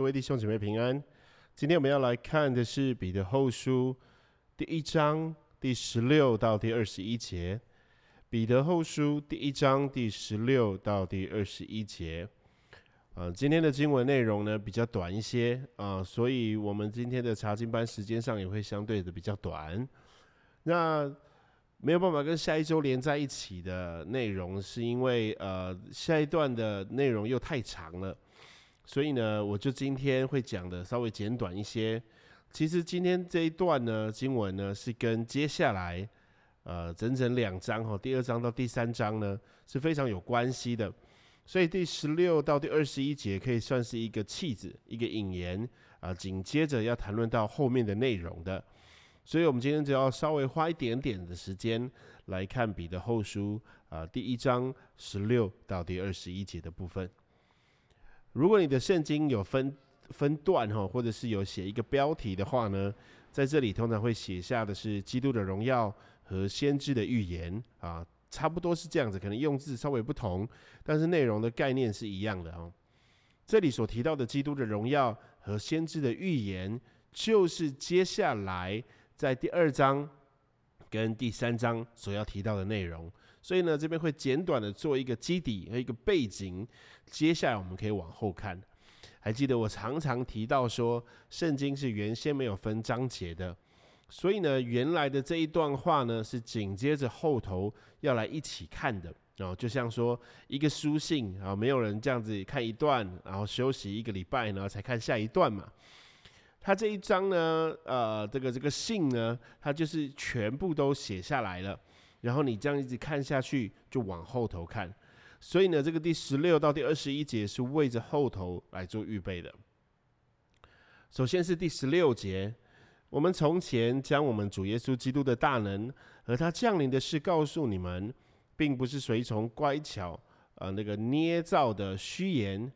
各位弟兄姐妹平安。今天我们要来看的是彼得后书第一章第十六到第二十一节。彼得后书第一章第十六到第二十一节。呃，今天的经文内容呢比较短一些啊，所以我们今天的查经班时间上也会相对的比较短。那没有办法跟下一周连在一起的内容，是因为呃下一段的内容又太长了。所以呢，我就今天会讲的稍微简短一些。其实今天这一段呢，经文呢是跟接下来呃整整两章哈，第二章到第三章呢是非常有关系的。所以第十六到第二十一节可以算是一个气子，一个引言啊，紧接着要谈论到后面的内容的。所以我们今天只要稍微花一点点的时间来看彼得后书啊第一章十六到第二十一节的部分。如果你的圣经有分分段哈，或者是有写一个标题的话呢，在这里通常会写下的是基督的荣耀和先知的预言啊，差不多是这样子，可能用字稍微不同，但是内容的概念是一样的哦。这里所提到的基督的荣耀和先知的预言，就是接下来在第二章跟第三章所要提到的内容。所以呢，这边会简短的做一个基底和一个背景，接下来我们可以往后看。还记得我常常提到说，圣经是原先没有分章节的，所以呢，原来的这一段话呢是紧接着后头要来一起看的哦，就像说一个书信啊，没有人这样子看一段，然后休息一个礼拜，然后才看下一段嘛。他这一章呢，呃，这个这个信呢，他就是全部都写下来了。然后你这样一直看下去，就往后头看。所以呢，这个第十六到第二十一节是为着后头来做预备的。首先是第十六节，我们从前将我们主耶稣基督的大能和他降临的事告诉你们，并不是随从乖巧呃那个捏造的虚言，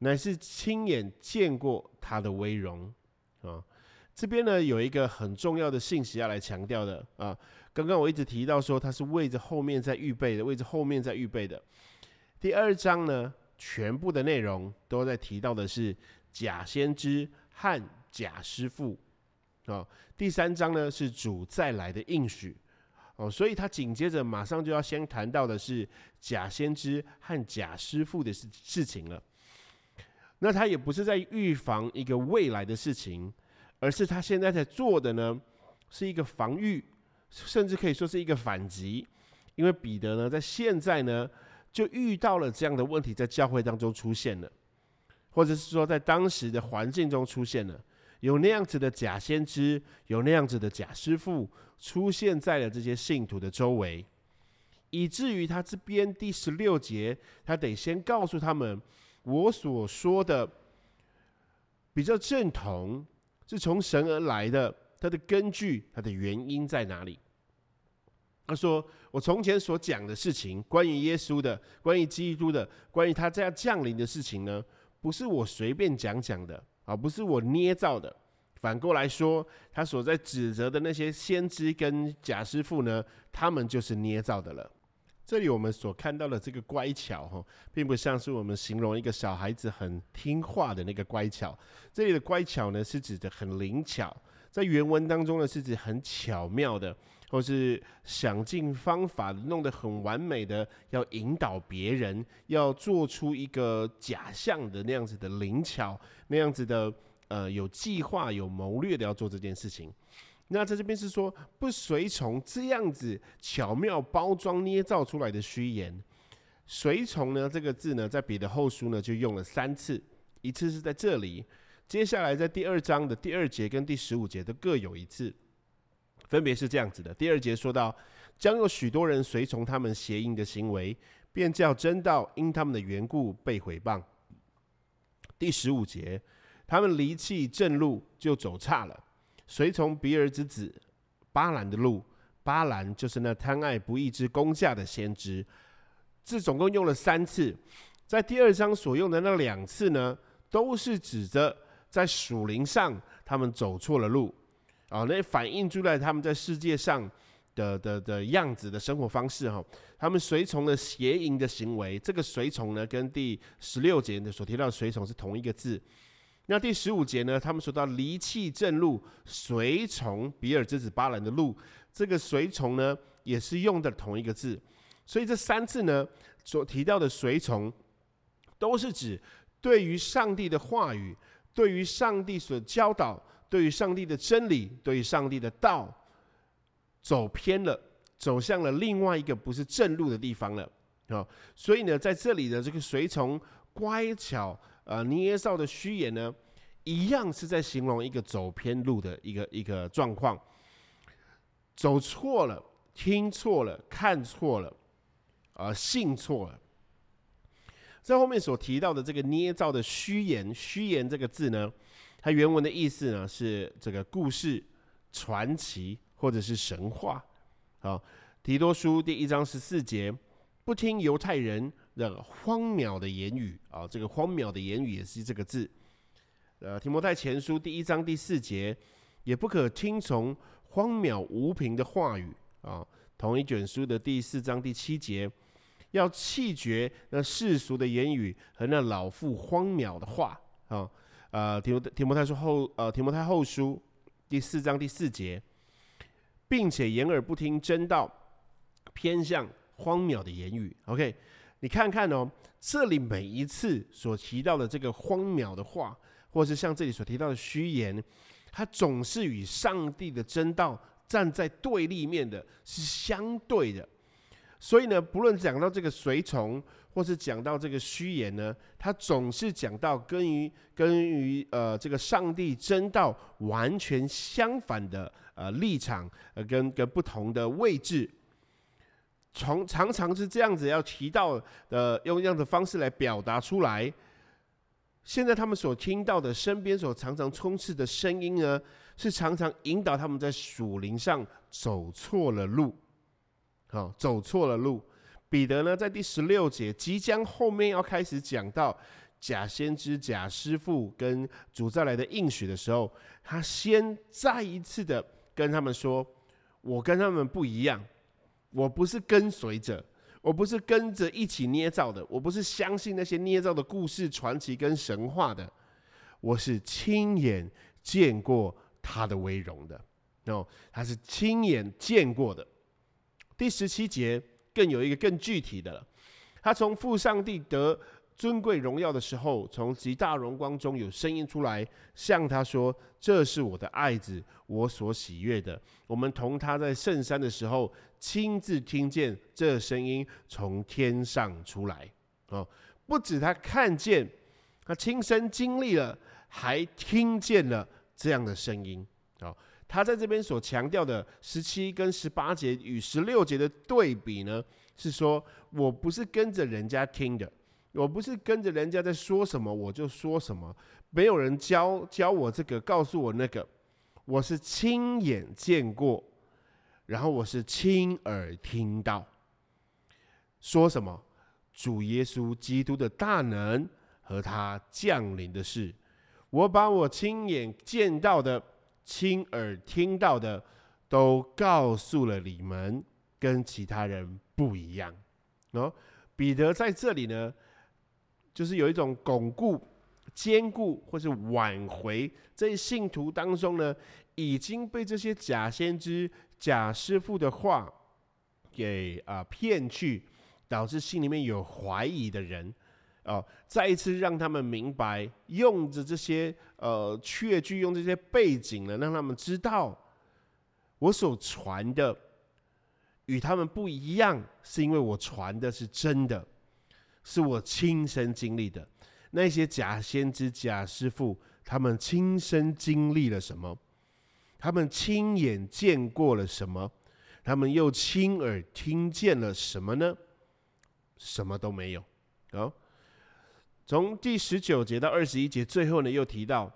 乃是亲眼见过他的威荣啊。这边呢有一个很重要的信息要来强调的啊。刚刚我一直提到说，他是为着后面在预备的，为着后面在预备的。第二章呢，全部的内容都在提到的是假先知和假师傅啊。第三章呢是主再来的应许哦，所以他紧接着马上就要先谈到的是假先知和假师傅的事事情了。那他也不是在预防一个未来的事情，而是他现在在做的呢，是一个防御。甚至可以说是一个反击，因为彼得呢，在现在呢，就遇到了这样的问题，在教会当中出现了，或者是说在当时的环境中出现了，有那样子的假先知，有那样子的假师傅出现在了这些信徒的周围，以至于他这边第十六节，他得先告诉他们，我所说的比较正统，是从神而来的。它的根据，它的原因在哪里？他说：“我从前所讲的事情，关于耶稣的，关于基督的，关于他这样降临的事情呢，不是我随便讲讲的啊，不是我捏造的。反过来说，他所在指责的那些先知跟假师傅呢，他们就是捏造的了。这里我们所看到的这个乖巧哈，并不像是我们形容一个小孩子很听话的那个乖巧。这里的乖巧呢，是指的很灵巧。”在原文当中呢，是指很巧妙的，或是想尽方法弄得很完美的，要引导别人，要做出一个假象的那样子的灵巧，那样子的呃有计划、有谋略的要做这件事情。那在这边是说不随从这样子巧妙包装捏造出来的虚言。随从呢这个字呢，在彼得后书呢就用了三次，一次是在这里。接下来，在第二章的第二节跟第十五节都各有一次，分别是这样子的。第二节说到，将有许多人随从他们邪淫的行为，便叫真道因他们的缘故被毁谤。第十五节，他们离弃正路，就走差了，随从比尔之子巴兰的路。巴兰就是那贪爱不义之公价的先知。这总共用了三次，在第二章所用的那两次呢，都是指着。在属灵上，他们走错了路，啊，那反映出来他们在世界上的的的样子的生活方式哈，他们随从的邪淫的行为。这个随从呢，跟第十六节的所提到的随从是同一个字。那第十五节呢，他们说到离弃正路，随从比尔之子巴兰的路，这个随从呢，也是用的同一个字，所以这三次呢所提到的随从，都是指对于上帝的话语，对于上帝所教导，对于上帝的真理，对于上帝的道，走偏了，走向了另外一个不是正路的地方了啊！所以呢，在这里的这个随从乖巧。呃，捏造的虚言呢，一样是在形容一个走偏路的一个一个状况，走错了，听错了，看错了，啊，信错了。在后面所提到的这个捏造的虚言，虚言这个字呢，它原文的意思呢是这个故事、传奇或者是神话。好，提多书第一章十四节，不听犹太人。的荒谬的言语啊，这个荒谬的言语也是这个字。呃，提摩太前书第一章第四节，也不可听从荒谬无凭的话语啊。同一卷书的第四章第七节，要弃绝那世俗的言语和那老妇荒谬的话啊。呃，提摩提摩太书后呃提摩太后书第四章第四节，并且言而不听真道，偏向荒谬的言语。OK。你看看哦，这里每一次所提到的这个荒谬的话，或是像这里所提到的虚言，它总是与上帝的真道站在对立面的，是相对的。所以呢，不论讲到这个随从，或是讲到这个虚言呢，他总是讲到跟于跟于呃这个上帝真道完全相反的呃立场，呃跟跟不同的位置。从常常是这样子要提到的，用这样的方式来表达出来。现在他们所听到的，身边所常常充斥的声音呢，是常常引导他们在属灵上走错了路。好，走错了路。彼得呢，在第十六节即将后面要开始讲到假先知、假师傅跟主再来的应许的时候，他先再一次的跟他们说：“我跟他们不一样。”我不是跟随着，我不是跟着一起捏造的，我不是相信那些捏造的故事、传奇跟神话的，我是亲眼见过他的威荣的。哦，他是亲眼见过的。第十七节更有一个更具体的了，他从父上帝得。尊贵荣耀的时候，从极大荣光中有声音出来，向他说：“这是我的爱子，我所喜悦的。”我们同他在圣山的时候，亲自听见这声音从天上出来。哦，不止他看见，他亲身经历了，还听见了这样的声音。哦，他在这边所强调的十七跟十八节与十六节的对比呢，是说我不是跟着人家听的。我不是跟着人家在说什么我就说什么，没有人教教我这个，告诉我那个，我是亲眼见过，然后我是亲耳听到，说什么主耶稣基督的大能和他降临的事，我把我亲眼见到的、亲耳听到的，都告诉了你们，跟其他人不一样。哦，彼得在这里呢。就是有一种巩固、坚固，或是挽回这些信徒当中呢，已经被这些假先知、假师傅的话给啊骗去，导致心里面有怀疑的人，哦，再一次让他们明白，用着这些呃确据，用这些背景呢，让他们知道我所传的与他们不一样，是因为我传的是真的。是我亲身经历的，那些假先知、假师傅，他们亲身经历了什么？他们亲眼见过了什么？他们又亲耳听见了什么呢？什么都没有。哦，从第十九节到二十一节，最后呢又提到，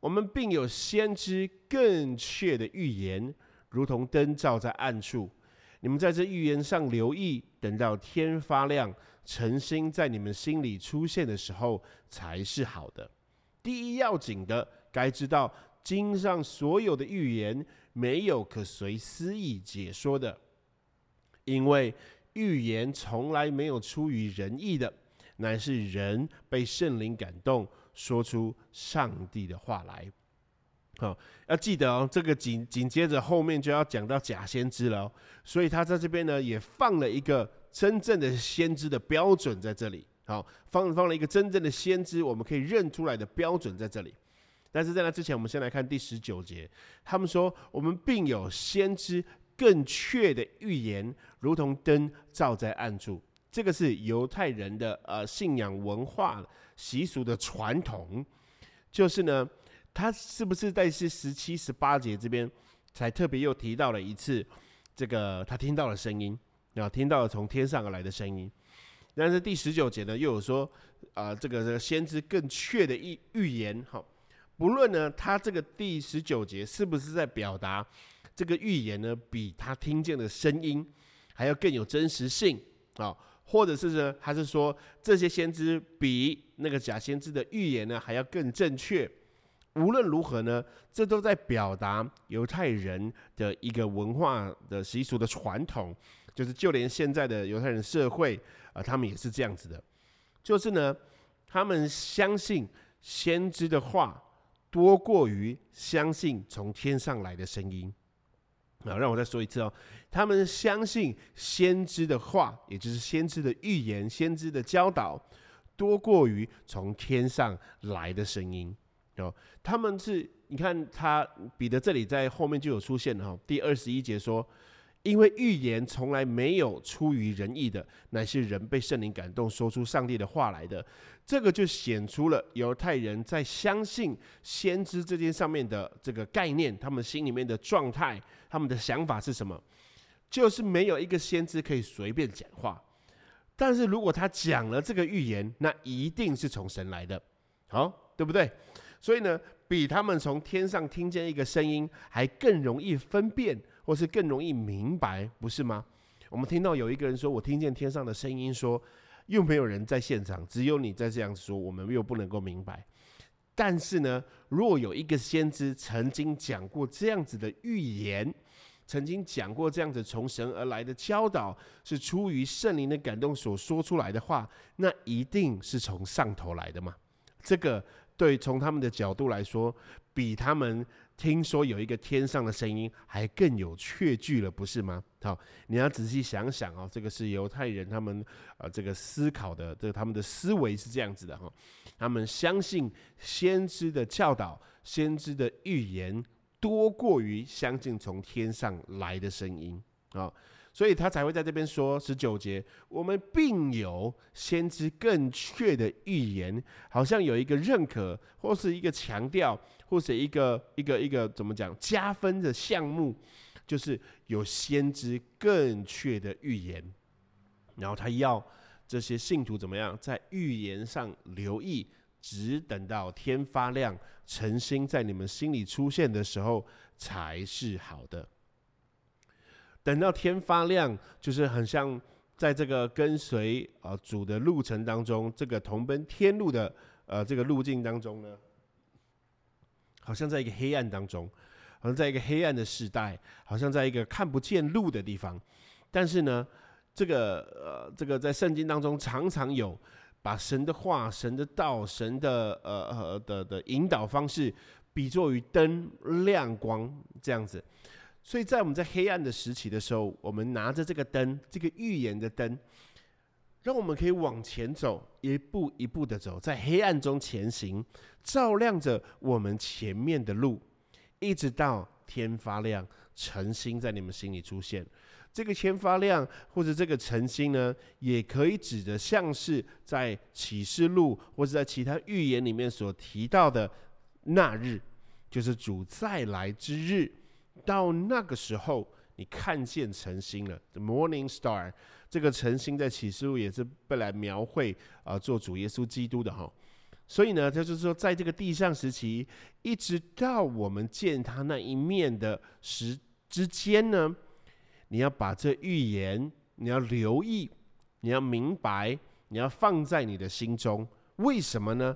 我们并有先知更确的预言，如同灯照在暗处。你们在这预言上留意，等到天发亮。诚心在你们心里出现的时候才是好的。第一要紧的，该知道经上所有的预言没有可随私意解说的，因为预言从来没有出于人意的，乃是人被圣灵感动，说出上帝的话来。好，要记得哦，这个紧紧接着后面就要讲到假先知了，所以他在这边呢也放了一个真正的先知的标准在这里。好，放放了一个真正的先知，我们可以认出来的标准在这里。但是在那之前，我们先来看第十九节，他们说我们并有先知更确的预言，如同灯照在暗处。这个是犹太人的呃信仰文化习俗的传统，就是呢。他是不是在是十七、十八节这边才特别又提到了一次这个他听到了声音，然后听到了从天上而来的声音。但是第十九节呢，又有说啊，这个这个先知更确的预预言。哈，不论呢，他这个第十九节是不是在表达这个预言呢，比他听见的声音还要更有真实性啊，或者是呢，还是说这些先知比那个假先知的预言呢还要更正确？无论如何呢，这都在表达犹太人的一个文化的习俗的传统，就是就连现在的犹太人社会啊，他们也是这样子的，就是呢，他们相信先知的话多过于相信从天上来的声音啊。让我再说一次哦，他们相信先知的话，也就是先知的预言、先知的教导，多过于从天上来的声音。哦，他们是，你看他彼得这里在后面就有出现哈，第二十一节说，因为预言从来没有出于人意的，乃是人被圣灵感动，说出上帝的话来的。这个就显出了犹太人在相信先知这件上面的这个概念，他们心里面的状态，他们的想法是什么？就是没有一个先知可以随便讲话，但是如果他讲了这个预言，那一定是从神来的，好，对不对？所以呢，比他们从天上听见一个声音还更容易分辨，或是更容易明白，不是吗？我们听到有一个人说：“我听见天上的声音说，又没有人在现场，只有你在这样说，我们又不能够明白。”但是呢，若有一个先知曾经讲过这样子的预言，曾经讲过这样子从神而来的教导，是出于圣灵的感动所说出来的话，那一定是从上头来的嘛？这个。对，从他们的角度来说，比他们听说有一个天上的声音还更有确据了，不是吗？好，你要仔细想想哦，这个是犹太人他们呃这个思考的，这个他们的思维是这样子的哈，他们相信先知的教导、先知的预言多过于相信从天上来的声音啊。所以他才会在这边说十九节，我们并有先知更确的预言，好像有一个认可，或是一个强调，或是一个一个一个怎么讲加分的项目，就是有先知更确的预言。然后他要这些信徒怎么样，在预言上留意，只等到天发亮，诚心在你们心里出现的时候，才是好的。等到天发亮，就是很像在这个跟随啊主的路程当中，这个同奔天路的呃这个路径当中呢，好像在一个黑暗当中，好像在一个黑暗的时代，好像在一个看不见路的地方。但是呢，这个呃这个在圣经当中常常有把神的话、神的道、神的呃呃的的引导方式比作于灯亮光这样子。所以在我们在黑暗的时期的时候，我们拿着这个灯，这个预言的灯，让我们可以往前走，一步一步的走，在黑暗中前行，照亮着我们前面的路，一直到天发亮，晨星在你们心里出现。这个天发亮或者这个晨星呢，也可以指的像是在启示录或者在其他预言里面所提到的那日，就是主再来之日。到那个时候，你看见晨星了，the morning star。这个晨星在启示录也是被来描绘啊，做主耶稣基督的哈。所以呢，他就是说，在这个地上时期，一直到我们见他那一面的时之间呢，你要把这预言，你要留意，你要明白，你要放在你的心中。为什么呢？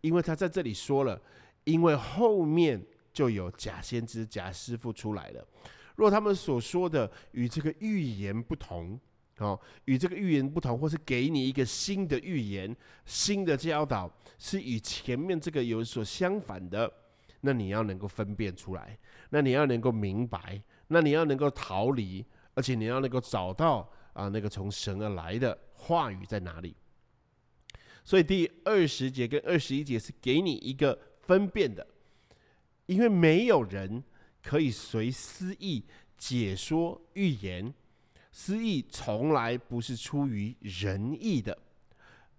因为他在这里说了，因为后面。就有假先知、假师傅出来了。若他们所说的与这个预言不同，哦，与这个预言不同，或是给你一个新的预言、新的教导，是与前面这个有所相反的，那你要能够分辨出来，那你要能够明白，那你要能够逃离，而且你要能够找到啊那个从神而来的话语在哪里。所以第二十节跟二十一节是给你一个分辨的，因为没有人可以随私意解说预言，私意从来不是出于仁义的，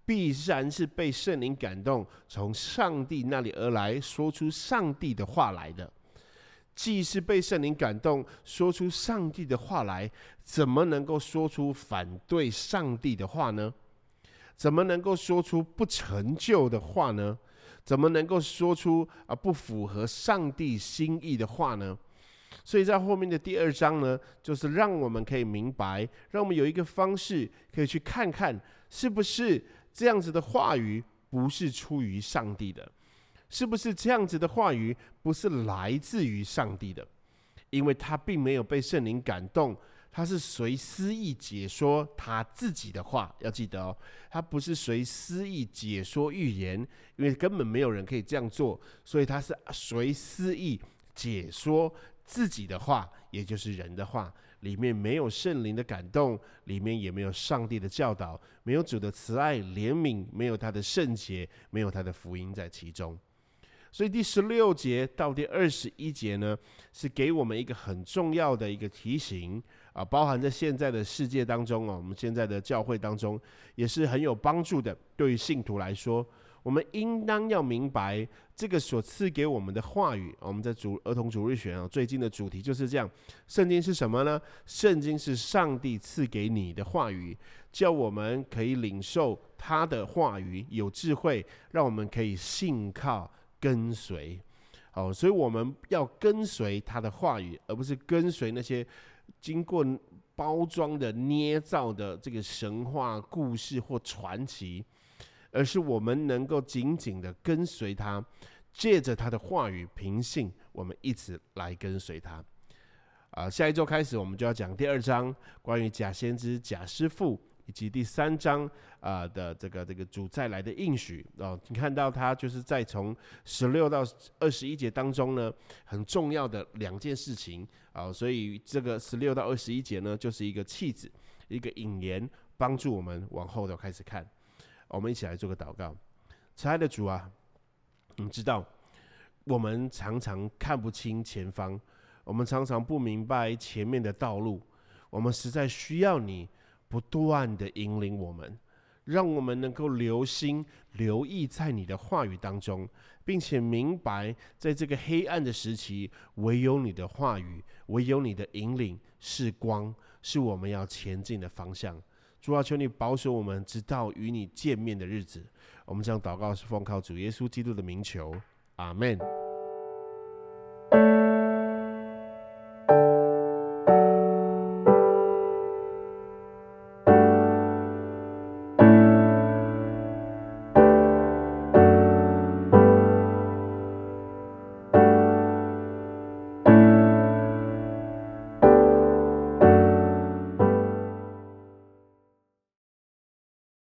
必然是被圣灵感动，从上帝那里而来说出上帝的话来的。既是被圣灵感动说出上帝的话来，怎么能够说出反对上帝的话呢？怎么能够说出不成就的话呢？怎么能够说出啊不符合上帝心意的话呢？所以在后面的第二章呢，就是让我们可以明白，让我们有一个方式可以去看看，是不是这样子的话语不是出于上帝的，是不是这样子的话语不是来自于上帝的，因为他并没有被圣灵感动。他是随私意解说他自己的话，要记得哦，他不是随私意解说预言，因为根本没有人可以这样做，所以他是随私意解说自己的话，也就是人的话，里面没有圣灵的感动，里面也没有上帝的教导，没有主的慈爱怜悯，没有他的圣洁，没有他的福音在其中。所以第十六节到第二十一节呢，是给我们一个很重要的一个提醒。啊，包含在现在的世界当中啊，我们现在的教会当中也是很有帮助的。对于信徒来说，我们应当要明白这个所赐给我们的话语。我们在主儿童主日学啊，最近的主题就是这样：圣经是什么呢？圣经是上帝赐给你的话语，叫我们可以领受他的话语，有智慧，让我们可以信靠跟随。哦，所以我们要跟随他的话语，而不是跟随那些。经过包装的捏造的这个神话故事或传奇，而是我们能够紧紧的跟随他，借着他的话语平信，我们一直来跟随他。啊，下一周开始我们就要讲第二章，关于假先知、假师傅。以及第三章啊的这个这个主再来的应许哦，你看到他就是在从十六到二十一节当中呢，很重要的两件事情啊，所以这个十六到二十一节呢，就是一个气子，一个引言，帮助我们往后的开始看。我们一起来做个祷告，亲爱的主啊，你知道我们常常看不清前方，我们常常不明白前面的道路，我们实在需要你。不断的引领我们，让我们能够留心、留意在你的话语当中，并且明白，在这个黑暗的时期，唯有你的话语，唯有你的引领是光，是我们要前进的方向。主啊，求你保守我们，直到与你见面的日子。我们将祷告是奉靠主耶稣基督的名求，阿门。